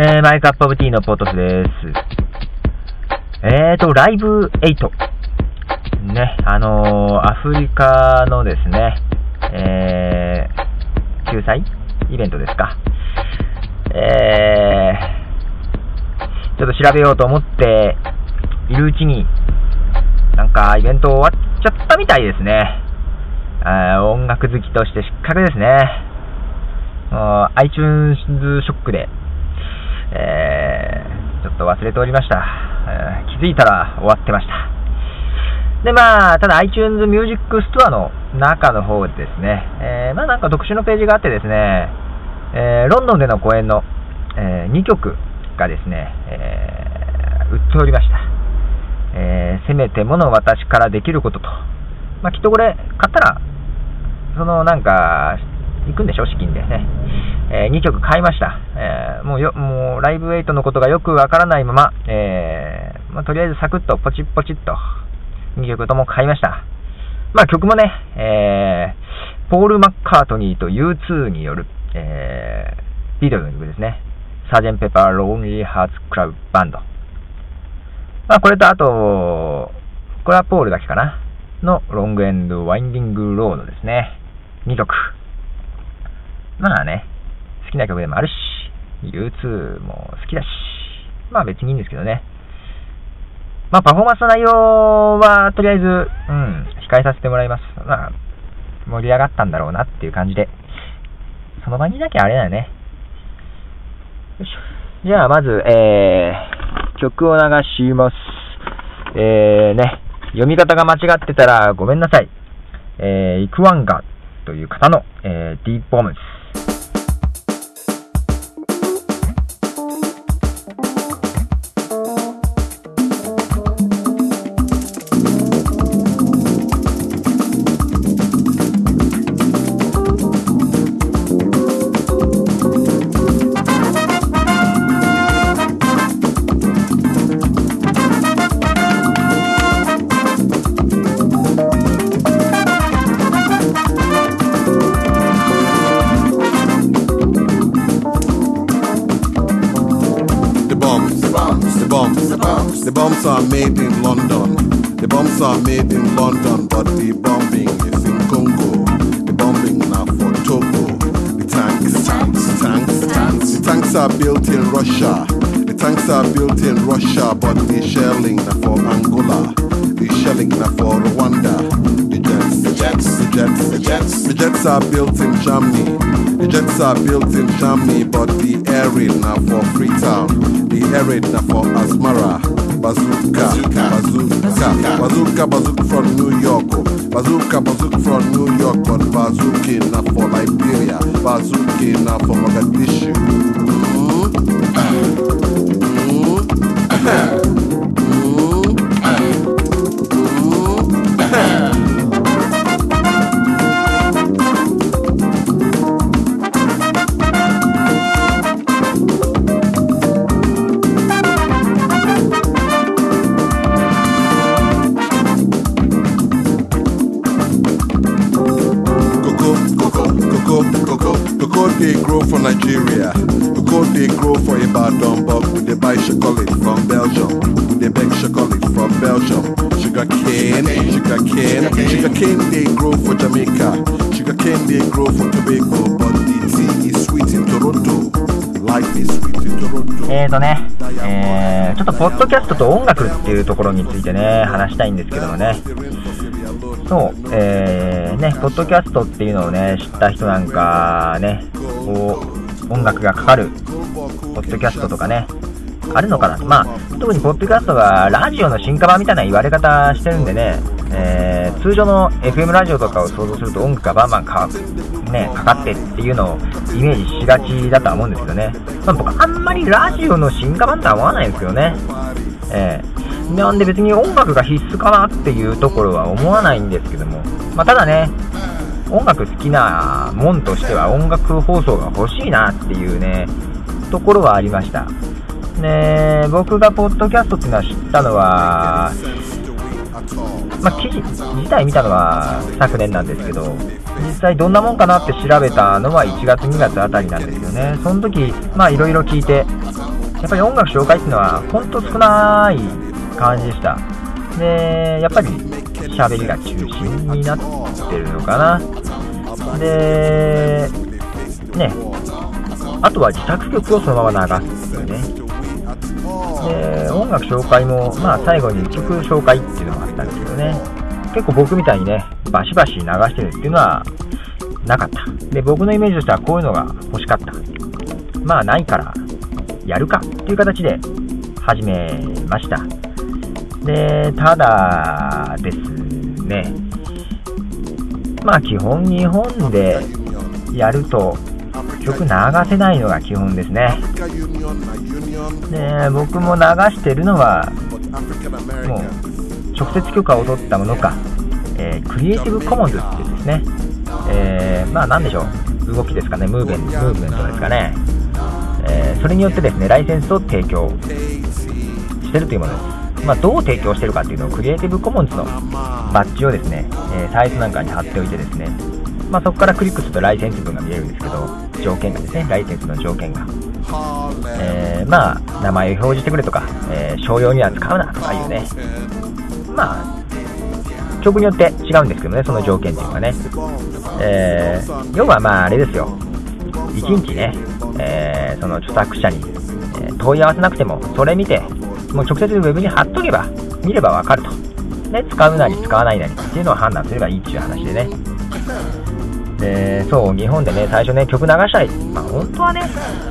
えー、マイクアップオブティーのポートスです。えーと、ライブ8。ね、あのー、アフリカのですね、えー、救済イベントですか。えー、ちょっと調べようと思っているうちに、なんかイベント終わっちゃったみたいですね。あ音楽好きとして失格ですね。iTunes ショックで、と忘れておりました。えー、気づいたら終わってました。で、まあ、ただ iTunes Music Store の中の方でですね、えー、まあなんか特殊のページがあってですね、えー、ロンドンでの公演の、え、2曲がですね、えー、売っておりました。え、せめてもの私からできることと。まあ、きっとこれ、買ったら、そのなんか、行くんでしょ、資金でね。えー、2曲買いました。えー、もうよ、もう、ライブウェイトのことがよくわからないまま、えー、まあ、とりあえずサクッとポチッポチッと、2曲とも買いました。まあ、曲もね、えー、ポール・マッカートニーと U2 による、えー、ビデオの曲ですね。サージェン・ペパー・ローンリー・ハーツ・クラブ・バンド。まあ、これとあと、これはポールだけかな。のロングエンド・ワインディング・ロードですね。2曲。まあね、好きな曲でもあるし、U2 も好きだし、まあ別にいいんですけどね。まあパフォーマンスの内容はとりあえず、うん、控えさせてもらいます。まあ、盛り上がったんだろうなっていう感じで、その場にいなきゃあれだよね。よいしょ。じゃあまず、えー、曲を流します。えーね、読み方が間違ってたらごめんなさい。えー、イクワンガという方の、えー、ディープボムス。The bombs are made in London. The bombs are made in London, but the bombing is in Congo. The bombing now for Togo. The tanks, tanks, tanks, tanks. The tanks are built in Russia. The tanks are built in Russia, but the shelling now for Angola. The shelling now for Rwanda. The jets, the jets, the jets, the jets. The jets are built in Germany. The jets are built in Germany, but the air raid now for Freetown. The air raid now for Asmara bazooka, bazooka, bazooka, bazooka from New York, oh. bazooka, bazooka from New York, but bazooka not for Liberia, bazooka not for Mogadishu. Ibadan, but we they buy chocolate from Belgium. We they beg chocolate from Belgium. Sugar cane, sugar cane, sugar cane they grow for Jamaica. Sugar cane they grow for Tobago, but the tea is sweet in Toronto. Life is sweet in Toronto. えーとね、えー、ちょっとポッドキャストと音楽っていうところについてね、話したいんですけどもね。そう、えー、ね、ポッドキャストっていうのをね、知った人なんかね、こう、音楽がかかる、ポッドキャストとかね、あるのかなまあ、特にポッドキャストがラジオの進化版みたいな言われ方してるんでね、えー、通常の FM ラジオとかを想像すると音楽がバンバンか,、ね、かかってっていうのをイメージしがちだとは思うんですけどね。まあ、僕あんまりラジオの進化版とは思わないんですけどね。えーなんで別に音楽が必須かなっていうところは思わないんですけども、まあ、ただね、音楽好きなもんとしては音楽放送が欲しいなっていうね、ところはありました。ね僕がポッドキャストっていうのは知ったのは、まあ、記事自体見たのは昨年なんですけど、実際どんなもんかなって調べたのは1月、2月あたりなんですよね。その時、まあいろいろ聞いて、やっぱり音楽紹介っていうのは本当少ない感じでした。で、やっぱり喋りが中心になってるのかな。で、ね、あとは自作曲をそのまま流すっていうね。で、音楽紹介も、まあ最後に曲紹介っていうのがあったんですけどね。結構僕みたいにね、バシバシ流してるっていうのはなかった。で、僕のイメージとしてはこういうのが欲しかった。まあないからやるかっていう形で始めました。で、ただですね、まあ基本日本でやると曲流せないのが基本ですね。で、僕も流してるのは、もう直接許可を取ったものか、えー、クリエイティブコモンズっていうですね、えー、まあ何でしょう、動きですかね、ムーブメンムーブメントですかね、えー、それによってですね、ライセンスを提供してるというものです。まあ、どう提供してるかっていうのをクリエイティブコモンズのバッジをですね、え、サイズなんかに貼っておいてですね、まあ、そこからクリックするとライセンス文が見えるんですけど、条件がですね、ライセンスの条件が。えー、まあ、名前を表示してくれとか、えー、商用には使うなとかいうね、まあ、曲によって違うんですけどね、その条件っていうのはね。えー、要はまあ、あれですよ。1日ね、えー、その著作者に、え問い合わせなくても、それ見て、もう直接ウェブに貼っとけば、見ればわかると。ね、使うなり使わないなりっていうのを判断すればいいっていう話でね。で、そう、日本でね、最初ね、曲流したい。まあ、本当はね、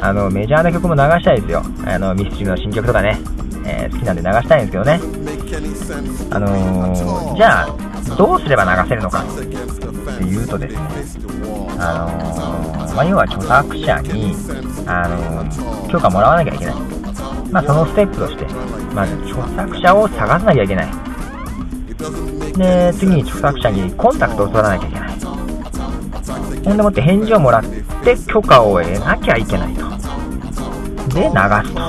あの、メジャーな曲も流したいですよ。あの、ミスチルの新曲とかね、えー、好きなんで流したいんですけどね。あのー、じゃあ、どうすれば流せるのかっていうとですね、あのー、まあ、要は著作者に、あの許可もらわなきゃいけない。まあ、そのステップとして、まず著作者を探さなきゃいけない。で、次に著作者にコンタクトを取らなきゃいけない。ほんでもって返事をもらって許可を得なきゃいけないと。で、流すと。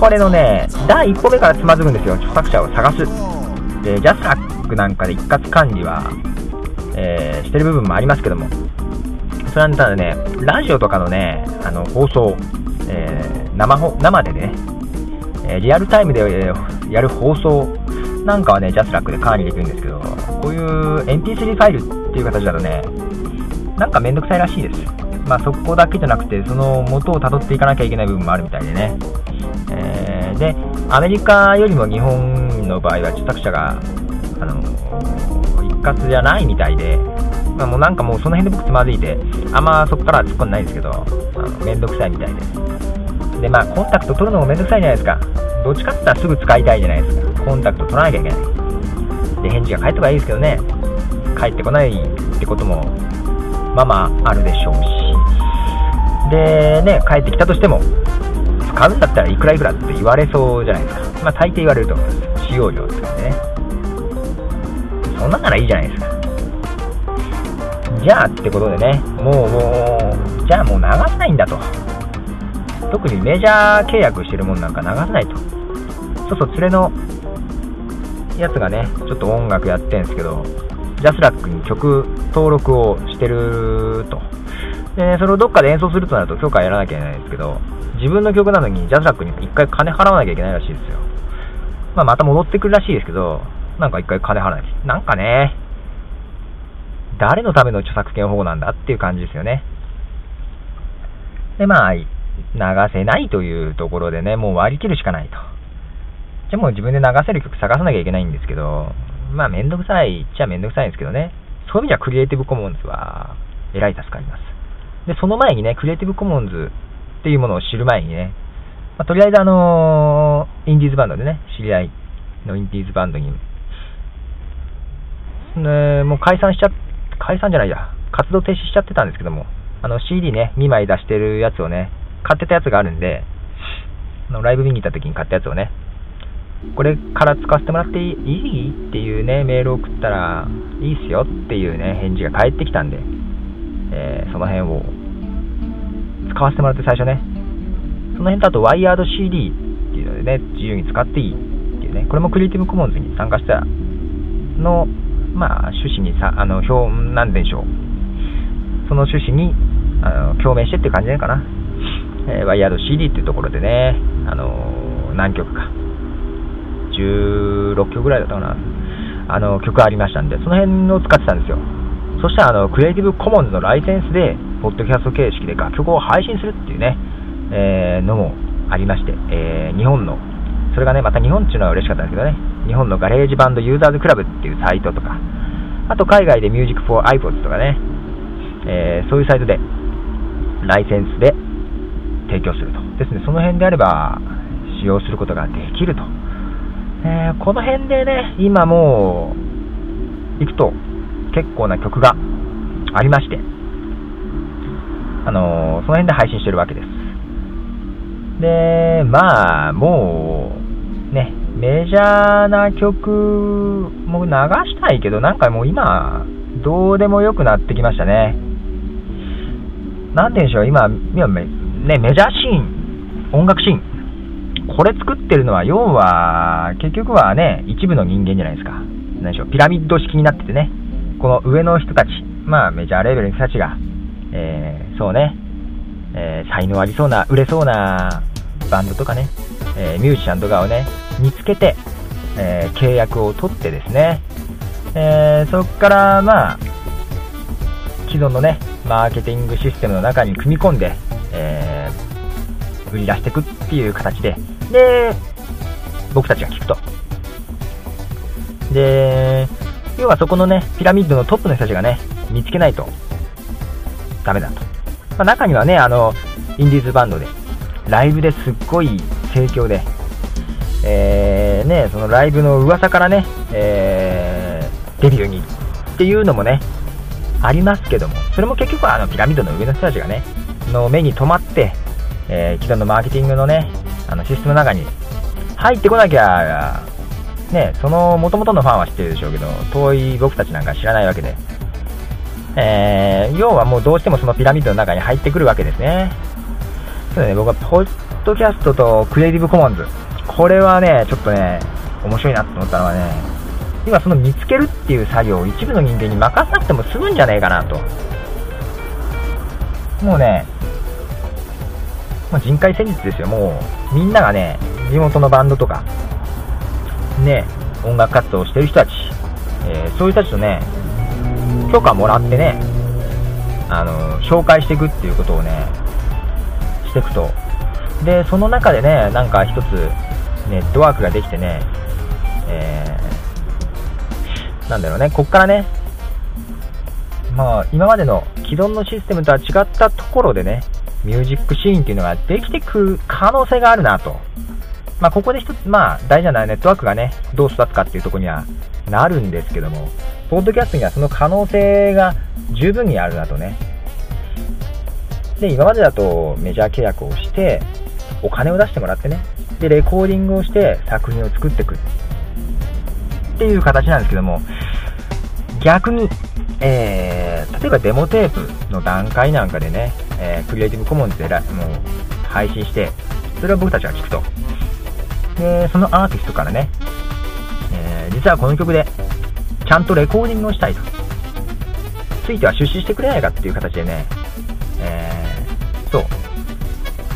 これのね、第一歩目からつまずくんですよ。著作者を探す。で、 JASRACなんかで一括管理は、えー、してる部分もありますけども、それはただね、ラジオとかのね、あの、放送、えー、生生でね、えリアルタイムでやる放送なんかはね、 JASRACで管理できるんですけど、こういう MP3 ファイルっていう形だとね、なんかめんどくさいらしいです。まあそこだけじゃなくて、その元を辿っていかなきゃいけない部分もあるみたいでね。えー、で、アメリカよりも日本の場合は著作者が、あの、一括じゃないみたいで、まあ、もうなんかもうその辺で僕つまずいて、あんまそこからは突っ込んでないですけど、あのめんどくさいみたいです。で、まあコンタクト取るのもめんどくさいじゃないですか。どっちかって言ったらすぐ使いたいじゃないですか。コンタクト取らなきゃいけない。で、返事が返ってこないいですけどね。帰ってこないってことも、まあまああるでしょうし。で、ね、帰ってきたとしても、使うんだったらいくらいくらって言われそうじゃないですか。まあ大抵言われると思います。使用料とかね。そんなんならいいじゃないですか。じゃあってことでね、もう、もう、じゃあもう流さないんだと。特にメジャー契約してるもんなんか流さないと。そうそう、連れのやつがね、ちょっと音楽やってんすけど、 JASRACに曲登録をしてると。で、それをどっかで演奏するとなると許可やらなきゃいけないんですけど、自分の曲なのに JASRACに一回金払わなきゃいけないらしいですよ。まあ、また戻ってくるらしいですけど、なんか一回金払わなきゃ。なんかね、誰のための著作権保護なんだっていう感じですよね。で、まあ、流せないというところでね、もう割り切るしかないと。じゃあもう自分で流せる曲探さなきゃいけないんですけど、まあめんどくさいっちゃめんどくさいんですけどね。そういう意味ではクリエイティブコモンズは、えらい助かります。で、その前にね、クリエイティブコモンズっていうものを知る前にね、まあ、とりあえずあのー、インディーズバンドでね、知り合いのインディーズバンドに、ね、もう解散しちゃ、解散じゃないや、活動停止しちゃってたんですけども、あの CD ね、2枚出してるやつをね、買ってたやつがあるんで、あのライブ見に行った時に買ったやつをね、これから使わせてもらっていい？っていうね、メールを送ったら、いいっすよっていうね、返事が返ってきたんで、えー、その辺を使わせてもらって最初ね、その辺とあとワイヤード CD っていうのでね、自由に使っていいっていうね、これもクリエイティブコモンズに参加したの、まあ、趣旨にさ、あの、表、なんでしょう。その趣旨に、あの、共鳴してっていう感じなのかな。えー、ワイヤード CD っていうところでね、あの何曲か。16曲ぐらいだったかな。あの、曲ありましたんで、その辺を使ってたんですよ。そしたら、あの、クリエイティブコモンズのライセンスで、ポッドキャスト形式で楽曲を配信するっていうね、えー、のもありまして、えー、日本の、それがね、また日本っていうのは嬉しかったんですけどね、日本の GarageBandユーザーズクラブっていうサイトとか、あと海外で Music for iPods とかね、えー、そういうサイトで、ライセンスで提供すると。ですね、その辺であれば、使用することができると。えー、この辺でね、今もう、行くと、結構な曲がありまして、あのー、その辺で配信してるわけです。で、まあ、もう、ね、メジャーな曲も流したいけど、なんかもう今、どうでもよくなってきましたね。なんて言うんでしょう、今、今ね、メジャーシーン、音楽シーン、これ作ってるのは、要は、結局はね、一部の人間じゃないですか。何でしょう、ピラミッド式になっててね、この上の人たち、まあメジャーレベルの人たちが、えー、そうね、えー、才能ありそうな、売れそうなバンドとかね、えー、ミュージシャンとかをね、見つけて、え契約を取ってですね、えそこからまあ、既存のね、マーケティングシステムの中に組み込んで、え売り出していくっていう形で、で、僕たちが聞くと。で、要はそこのね、ピラミッドのトップの人たちがね、見つけないとダメだと。まあ、中にはね、あの、インディーズバンドで、ライブですっごい盛況で、えー、ね、そのライブの噂からね、えー、デビューにっていうのもね、ありますけども、それも結局はあのピラミッドの上の人たちがね、の目に留まって、えー、既存のマーケティングのね、あのシステムの中に入ってこなきゃ、ね、その元々のファンは知ってるでしょうけど、遠い僕たちなんか知らないわけで、えー、要はもうどうしてもそのピラミッドの中に入ってくるわけですね。そうね、僕はポッドキャストとクリエイティブコモンズ、これはね、ちょっとね、面白いなと思ったのはね、今その見つけるっていう作業を一部の人間に任さなくても済むんじゃねえかなと。もうね、もう人海戦術ですよ、もうみんながね、地元のバンドとか、ね、音楽活動をしてる人たち、えー、そういう人たちとね、許可もらってね、あの、紹介していくっていうことをね、していくと。で、その中でね、なんか一つ、ネットワークができてね、えー、なんだろうね、こっからね、まあ、今までの既存のシステムとは違ったところでね、ミュージックシーンっていうのができてくる可能性があるなと。まあ、ここで一つ、まあ、大事なネットワークがね、どう育つかっていうところにはなるんですけども、ポッドキャストにはその可能性が十分にあるなとね。で、今までだとメジャー契約をして、お金を出してもらってね、で、レコーディングをして作品を作っていくっていう形なんですけども、逆に、えー、例えばデモテープの段階なんかでね、えー、クリエイティブコモンズでもう配信して、それを僕たちが聞くと。で、そのアーティストからね、えー、実はこの曲で、ちゃんとレコーディングをしたいと。ついては出資してくれないかっていう形でね、えー、そう。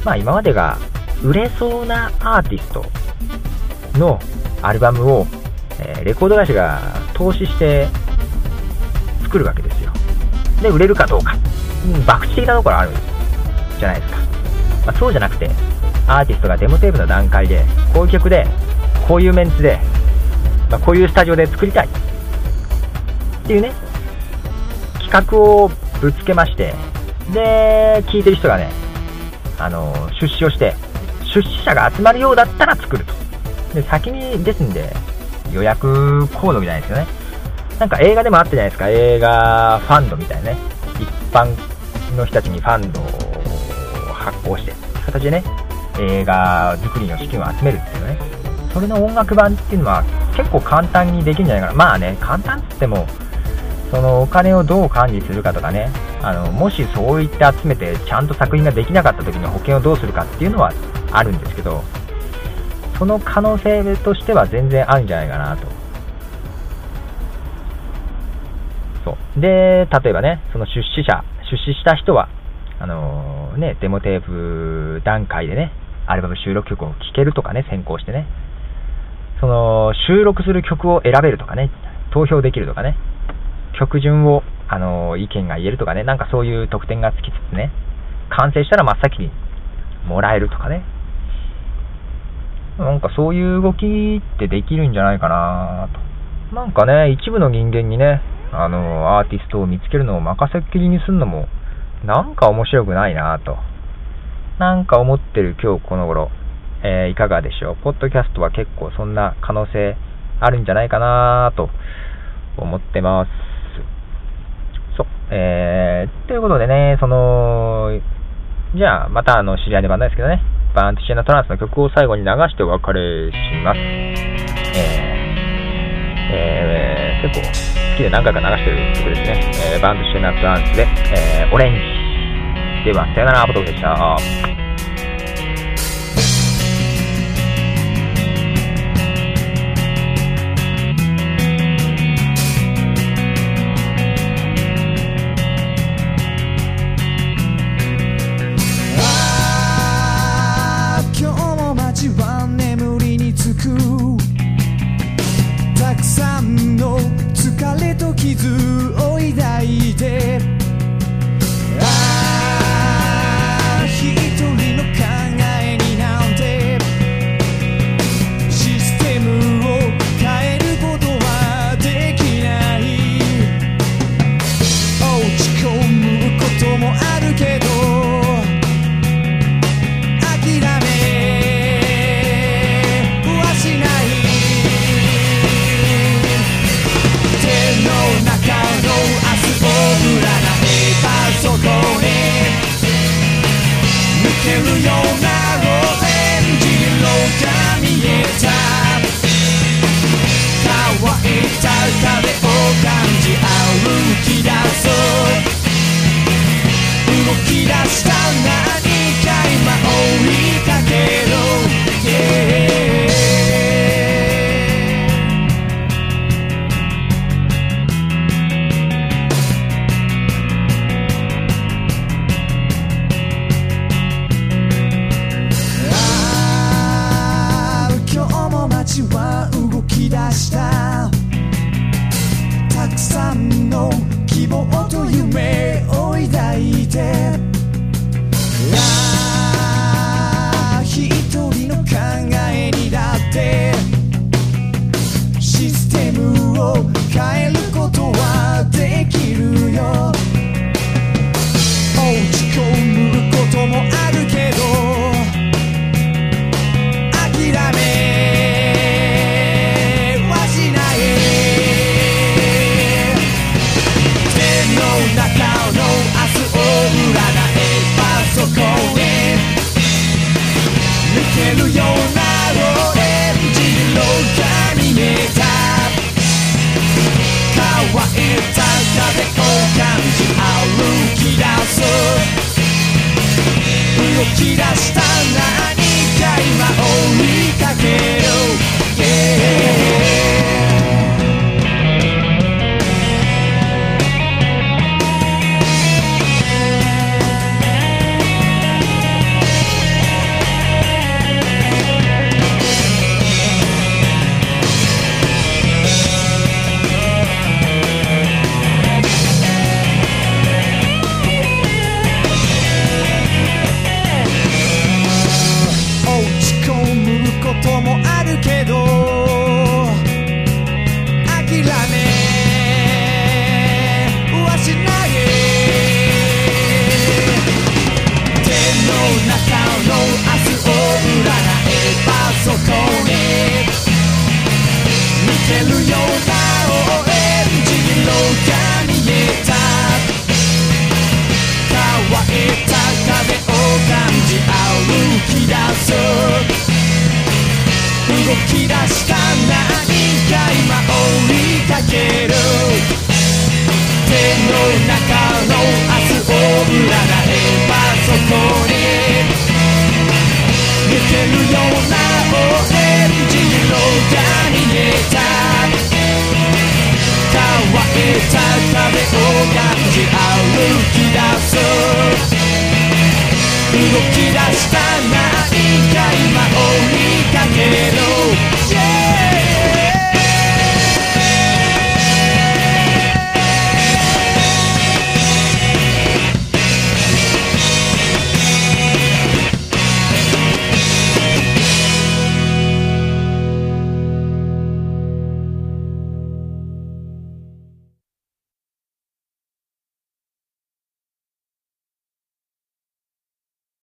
まあ今までが売れそうなアーティストのアルバムを、えー、レコード会社が投資して作るわけですよ。で、売れるかどうか。うん、博打的なところあるじゃないですか。まあ、そうじゃなくて、アーティストがデモテープの段階で、こういう曲で、こういうメンツで、まあ、こういうスタジオで作りたい。っていうね、企画をぶつけまして、で、聞いてる人がね、あの、出資をして、出資者が集まるようだったら作ると。で、先にですんで、予約コードみたいですよね。なんか映画でもあったじゃないですか、映画ファンドみたいなね。一般の人たちにファンドを発行して、形でね、映画作りの資金を集めるっていうね、それの音楽版っていうのは結構簡単にできるんじゃないかな。まあね、簡単って言っても、そのお金をどう管理するかとかね、あの、もしそういって集めてちゃんと作品ができなかった時に保険をどうするかっていうのはあるんですけど、その可能性としては全然あるんじゃないかなと。そう。で、例えばね、その出資者、出資した人は、あのーね、デモテープ段階でね、アルバム収録曲を聴けるとかね、先行してね、その、収録する曲を選べるとかね、投票できるとかね、曲順を、あのー意見が言えるとかね、なんかそういう特典がつきつつね、完成したら真っ先にもらえるとかね、なんかそういう動きってできるんじゃないかなと。なんかね、一部の人間にね、あの、アーティストを見つけるのを任せっきりにすんのも、なんか面白くないなと。なんか思ってる今日この頃、えーいかがでしょう？ポッドキャストは結構そんな可能性あるんじゃないかなぁと思ってます。そう。えー、ということでね、その、じゃあ、またあの、知り合いでバンドですけどね、バーンティシェナトランスの曲を最後に流してお別れします。えー、えー、結構好きで何回か流してる曲ですね。えー、バンドシェナトランスで、えー、オレンジ。では、さよなら、アボトでした。き動き出したいか今追いかける